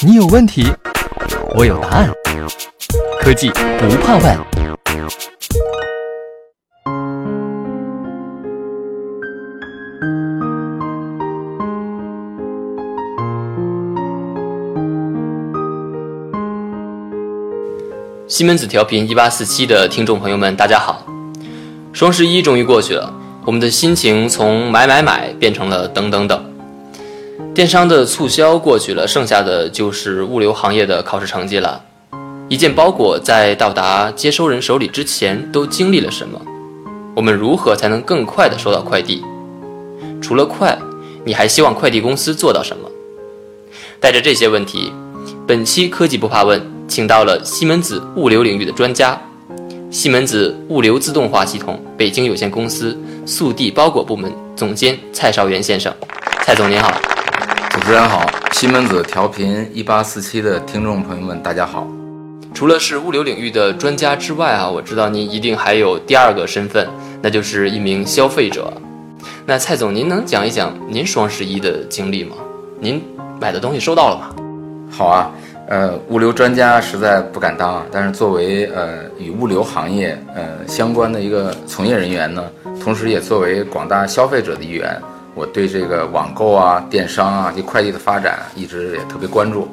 你有问题，我有答案。科技不怕问。西门子调频一八四七的听众朋友们，大家好！双十一终于过去了，我们的心情从买买买变成了等等等。电商的促销过去了，剩下的就是物流行业的考试成绩了。一件包裹在到达接收人手里之前，都经历了什么？我们如何才能更快地收到快递？除了快，你还希望快递公司做到什么？带着这些问题，本期科技不怕问。请到了西门子物流领域的专家，西门子物流自动化系统北京有限公司速递包裹部门总监蔡少元先生。蔡总您好，主持人好，西门子调频一八四七的听众朋友们大家好。除了是物流领域的专家之外啊，我知道您一定还有第二个身份，那就是一名消费者。那蔡总，您能讲一讲您双十一的经历吗？您买的东西收到了吗？好啊。呃，物流专家实在不敢当啊，但是作为呃与物流行业呃相关的一个从业人员呢，同时也作为广大消费者的一员，我对这个网购啊、电商啊这快递的发展一直也特别关注。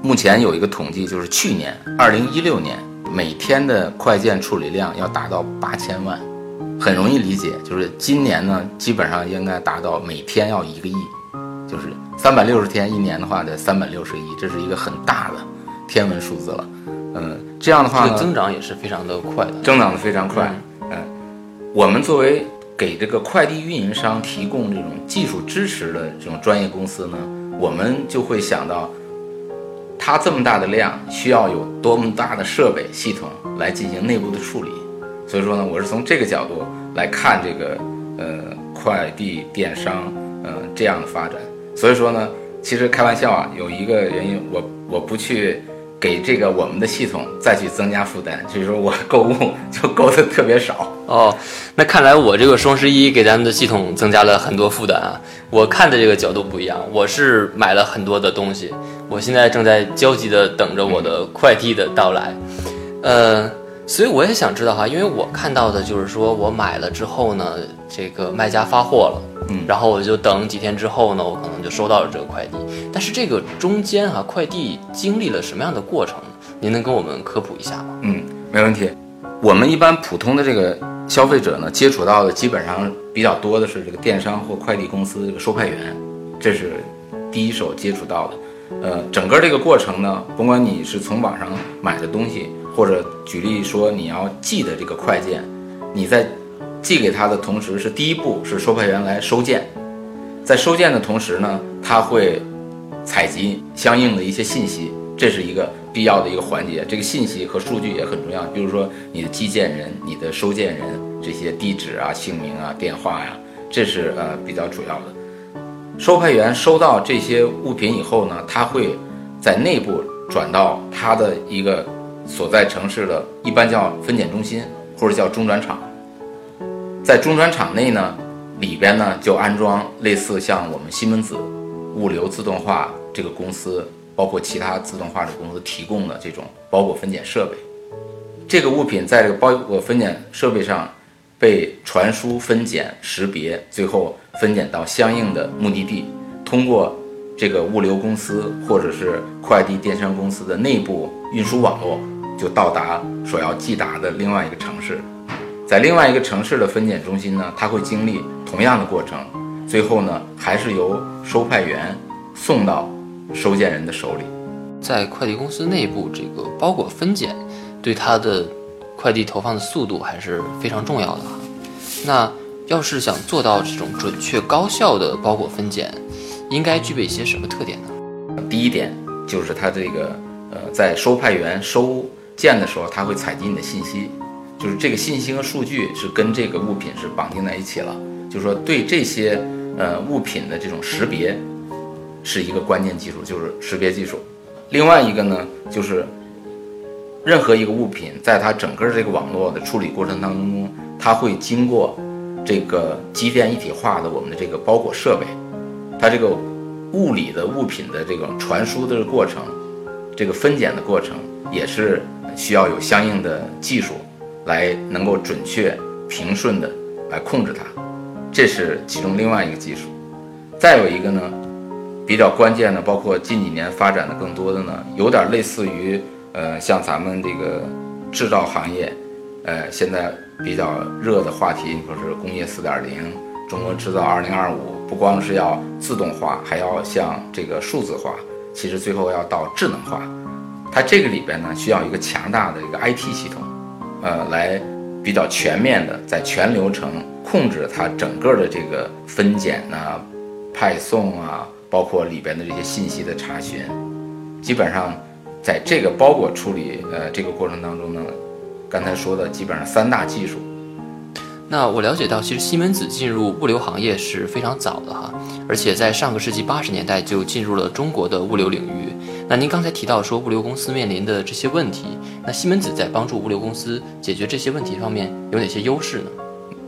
目前有一个统计，就是去年二零一六年每天的快件处理量要达到八千万，很容易理解，就是今年呢基本上应该达到每天要一个亿。就是三百六十天一年的话，得三百六十亿，这是一个很大的天文数字了。嗯，这样的话呢，增长也是非常的快的，增长的非常快。嗯，我们作为给这个快递运营商提供这种技术支持的这种专业公司呢，我们就会想到，它这么大的量，需要有多么大的设备系统来进行内部的处理。所以说呢，我是从这个角度来看这个呃快递电商呃这样的发展。所以说呢，其实开玩笑啊，有一个原因，我我不去给这个我们的系统再去增加负担，所以说我购物就购的特别少哦。那看来我这个双十一给咱们的系统增加了很多负担啊。我看的这个角度不一样，我是买了很多的东西，我现在正在焦急的等着我的快递的到来，呃。所以我也想知道哈，因为我看到的就是说我买了之后呢，这个卖家发货了，嗯，然后我就等几天之后呢，我可能就收到了这个快递。但是这个中间哈，快递经历了什么样的过程？您能跟我们科普一下吗？嗯，没问题。我们一般普通的这个消费者呢，接触到的基本上比较多的是这个电商或快递公司这个收派员，这是第一手接触到的。呃，整个这个过程呢，甭管你是从网上买的东西。或者举例说，你要寄的这个快件，你在寄给他的同时，是第一步是收派员来收件，在收件的同时呢，他会采集相应的一些信息，这是一个必要的一个环节。这个信息和数据也很重要，比如说你的寄件人、你的收件人这些地址啊、姓名啊、电话呀，这是呃比较主要的。收派员收到这些物品以后呢，他会在内部转到他的一个。所在城市的一般叫分拣中心或者叫中转场，在中转场内呢，里边呢就安装类似像我们西门子物流自动化这个公司，包括其他自动化的公司提供的这种包裹分拣设备。这个物品在这个包裹分拣设备上被传输、分拣、识别，最后分拣到相应的目的地，通过这个物流公司或者是快递电商公司的内部运输网络。就到达所要寄达的另外一个城市，在另外一个城市的分拣中心呢，它会经历同样的过程，最后呢，还是由收派员送到收件人的手里。在快递公司内部，这个包裹分拣对它的快递投放的速度还是非常重要的。那要是想做到这种准确高效的包裹分拣，应该具备一些什么特点呢？第一点就是它这个呃，在收派员收。建的时候，它会采集你的信息，就是这个信息和数据是跟这个物品是绑定在一起了。就是说，对这些呃物品的这种识别是一个关键技术，就是识别技术。另外一个呢，就是任何一个物品在它整个这个网络的处理过程当中，它会经过这个机电一体化的我们的这个包裹设备，它这个物理的物品的这种传输的过程，这个分拣的过程也是需要有相应的技术来能够准确平顺的来控制它，这是其中另外一个技术。再有一个呢，比较关键的，包括近几年发展的更多的呢，有点类似于呃像咱们这个制造行业，呃现在比较热的话题，你说是工业四点零。中国制造二零二五不光是要自动化，还要向这个数字化，其实最后要到智能化。它这个里边呢，需要一个强大的一个 IT 系统，呃，来比较全面的在全流程控制它整个的这个分拣啊、派送啊，包括里边的这些信息的查询。基本上，在这个包裹处理呃这个过程当中呢，刚才说的基本上三大技术。那我了解到，其实西门子进入物流行业是非常早的哈，而且在上个世纪八十年代就进入了中国的物流领域。那您刚才提到说物流公司面临的这些问题，那西门子在帮助物流公司解决这些问题方面有哪些优势呢？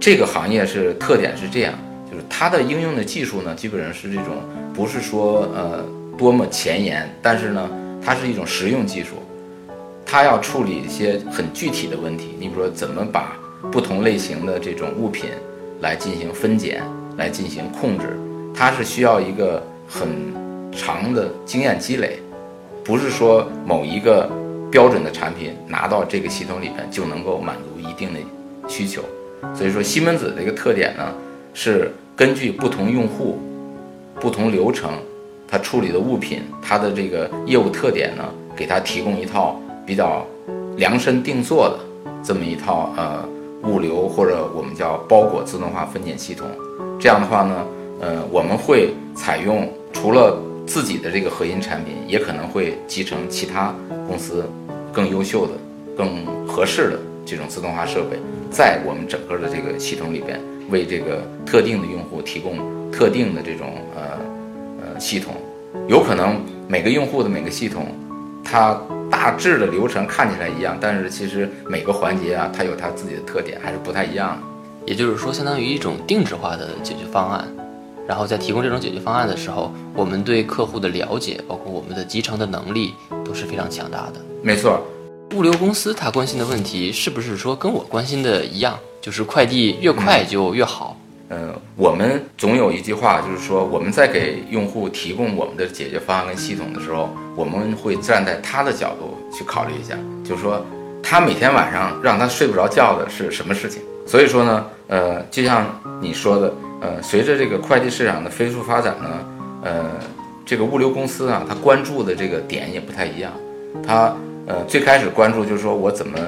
这个行业是特点是这样，就是它的应用的技术呢，基本上是这种不是说呃多么前沿，但是呢，它是一种实用技术，它要处理一些很具体的问题。你比如说怎么把不同类型的这种物品来进行分拣，来进行控制，它是需要一个很长的经验积累，不是说某一个标准的产品拿到这个系统里边就能够满足一定的需求。所以说，西门子的一个特点呢，是根据不同用户、不同流程，它处理的物品，它的这个业务特点呢，给它提供一套比较量身定做的这么一套呃。物流或者我们叫包裹自动化分拣系统，这样的话呢，呃，我们会采用除了自己的这个核心产品，也可能会集成其他公司更优秀的、更合适的这种自动化设备，在我们整个的这个系统里边，为这个特定的用户提供特定的这种呃呃系统，有可能每个用户的每个系统，它。大致的流程看起来一样，但是其实每个环节啊，它有它自己的特点，还是不太一样的。也就是说，相当于一种定制化的解决方案。然后在提供这种解决方案的时候，我们对客户的了解，包括我们的集成的能力，都是非常强大的。没错，物流公司它关心的问题，是不是说跟我关心的一样，就是快递越快就越好？呃，我们总有一句话，就是说我们在给用户提供我们的解决方案跟系统的时候，我们会站在他的角度去考虑一下，就是说他每天晚上让他睡不着觉的是什么事情。所以说呢，呃，就像你说的，呃，随着这个快递市场的飞速发展呢，呃，这个物流公司啊，他关注的这个点也不太一样。他呃最开始关注就是说我怎么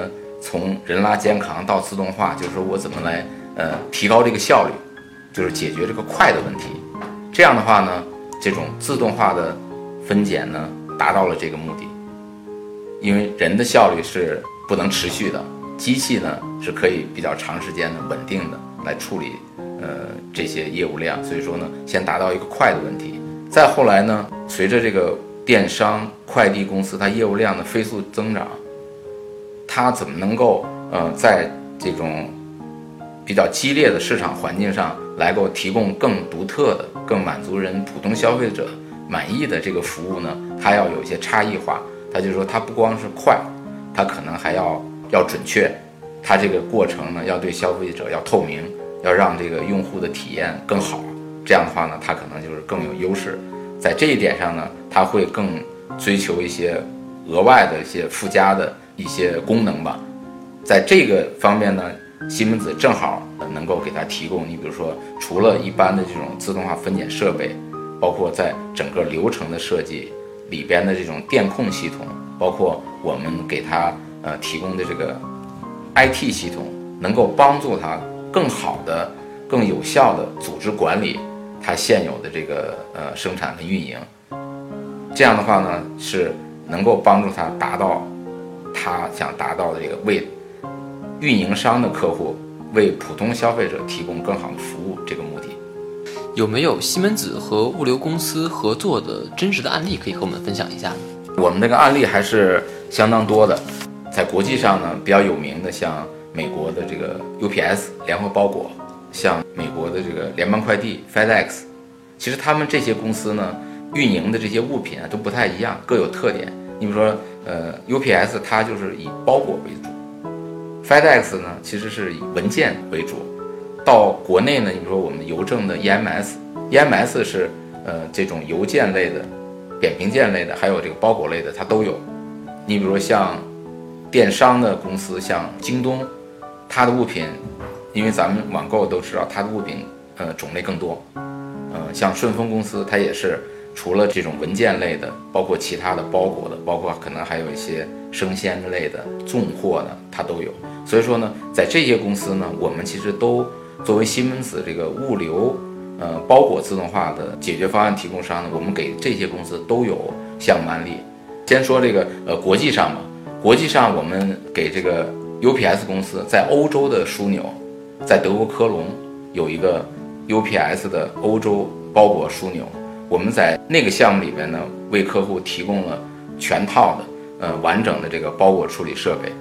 从人拉肩扛到自动化，就是说我怎么来呃提高这个效率。就是解决这个快的问题，这样的话呢，这种自动化的分拣呢，达到了这个目的。因为人的效率是不能持续的，机器呢是可以比较长时间的稳定的来处理呃这些业务量，所以说呢，先达到一个快的问题。再后来呢，随着这个电商快递公司它业务量的飞速增长，它怎么能够呃在这种比较激烈的市场环境上？来给我提供更独特的、更满足人普通消费者满意的这个服务呢？它要有一些差异化。他就说，它不光是快，它可能还要要准确。它这个过程呢，要对消费者要透明，要让这个用户的体验更好。这样的话呢，它可能就是更有优势。在这一点上呢，它会更追求一些额外的一些附加的一些功能吧。在这个方面呢。西门子正好能够给他提供，你比如说，除了一般的这种自动化分拣设备，包括在整个流程的设计里边的这种电控系统，包括我们给他呃提供的这个 IT 系统，能够帮助他更好的、更有效的组织管理他现有的这个呃生产和运营。这样的话呢，是能够帮助他达到他想达到的这个为。运营商的客户为普通消费者提供更好的服务，这个目的有没有西门子和物流公司合作的真实的案例可以和我们分享一下呢？我们这个案例还是相当多的，在国际上呢比较有名的，像美国的这个 UPS 联合包裹，像美国的这个联邦快递 FedEx，其实他们这些公司呢运营的这些物品啊都不太一样，各有特点。你比如说，呃，UPS 它就是以包裹为主，FedEx 呢其实是以文件为主。到国内呢，你比如说我们邮政的 EMS，EMS 是呃这种邮件类的、扁平件类的，还有这个包裹类的，它都有。你比如说像电商的公司，像京东，它的物品，因为咱们网购都知道，它的物品呃种类更多。呃，像顺丰公司，它也是除了这种文件类的，包括其他的包裹的，包括可能还有一些生鲜类的重货的，它都有。所以说呢，在这些公司呢，我们其实都作为西门子这个物流呃包裹自动化的解决方案提供商呢，我们给这些公司都有项目案例。先说这个呃国际上嘛，国际上我们给这个 UPS 公司在欧洲的枢纽，在德国科隆有一个。UPS 的欧洲包裹枢纽，我们在那个项目里边呢，为客户提供了全套的呃完整的这个包裹处理设备。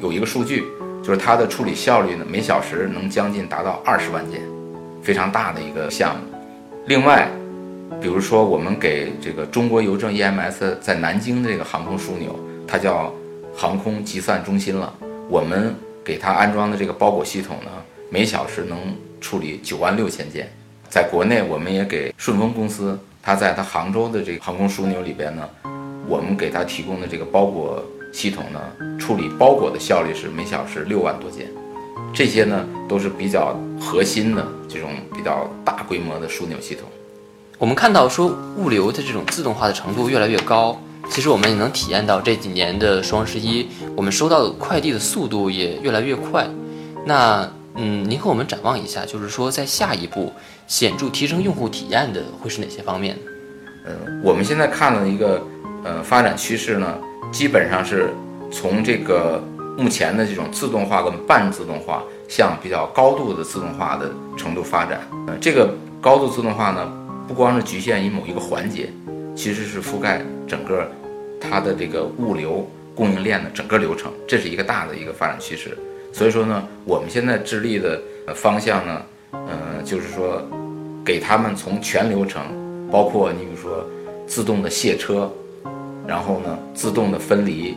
有一个数据，就是它的处理效率呢，每小时能将近达到二十万件，非常大的一个项目。另外，比如说我们给这个中国邮政 EMS 在南京的这个航空枢纽，它叫航空计算中心了。我们给它安装的这个包裹系统呢，每小时能。处理九万六千件，在国内我们也给顺丰公司，它在它杭州的这个航空枢纽里边呢，我们给它提供的这个包裹系统呢，处理包裹的效率是每小时六万多件，这些呢都是比较核心的这种比较大规模的枢纽系统。我们看到说物流的这种自动化的程度越来越高，其实我们也能体验到这几年的双十一，我们收到的快递的速度也越来越快。那嗯，您和我们展望一下，就是说在下一步显著提升用户体验的会是哪些方面呢？呃，我们现在看了一个呃发展趋势呢，基本上是从这个目前的这种自动化跟半自动化向比较高度的自动化的程度发展。呃，这个高度自动化呢，不光是局限于某一个环节，其实是覆盖整个它的这个物流供应链的整个流程，这是一个大的一个发展趋势。所以说呢，我们现在致力的方向呢，呃，就是说，给他们从全流程，包括你比如说自动的卸车，然后呢自动的分离，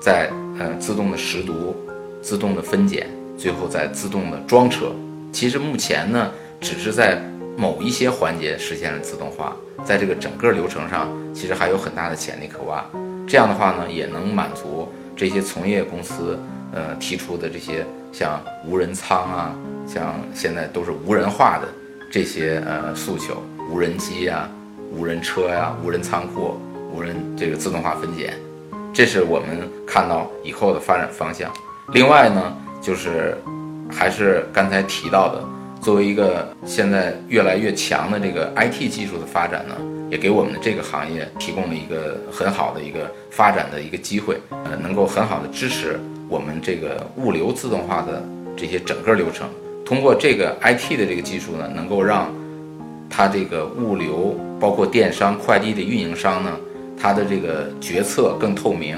再呃自动的识读，自动的分拣，最后再自动的装车。其实目前呢，只是在某一些环节实现了自动化，在这个整个流程上，其实还有很大的潜力可挖。这样的话呢，也能满足这些从业公司。呃，提出的这些像无人仓啊，像现在都是无人化的这些呃诉求，无人机呀、无人车呀、无人仓库、无人这个自动化分拣，这是我们看到以后的发展方向。另外呢，就是还是刚才提到的，作为一个现在越来越强的这个 IT 技术的发展呢，也给我们的这个行业提供了一个很好的一个发展的一个机会，呃，能够很好的支持。我们这个物流自动化的这些整个流程，通过这个 IT 的这个技术呢，能够让它这个物流包括电商、快递的运营商呢，它的这个决策更透明，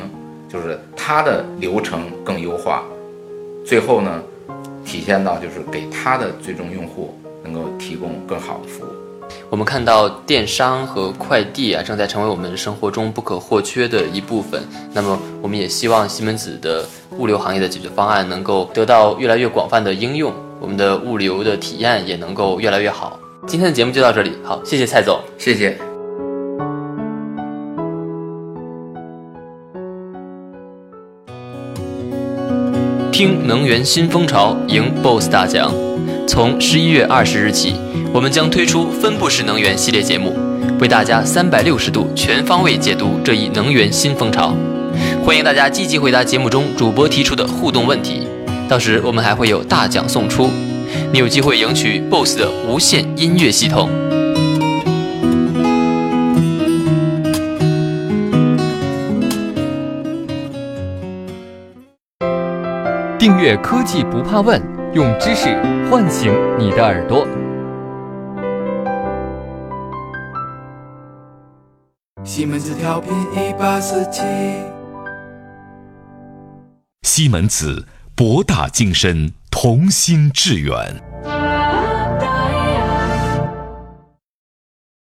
就是它的流程更优化，最后呢，体现到就是给他的最终用户能够提供更好的服务。我们看到电商和快递啊，正在成为我们生活中不可或缺的一部分。那么，我们也希望西门子的物流行业的解决方案能够得到越来越广泛的应用，我们的物流的体验也能够越来越好。今天的节目就到这里，好，谢谢蔡总，谢谢。听能源新风潮，赢 BOSS 大奖。从十一月二十日起。我们将推出分布式能源系列节目，为大家三百六十度全方位解读这一能源新风潮。欢迎大家积极回答节目中主播提出的互动问题，到时我们还会有大奖送出，你有机会赢取 BOSS 的无线音乐系统。订阅科技不怕问，用知识唤醒你的耳朵。西门子调频一八四七，西门子博大精深，同心致远。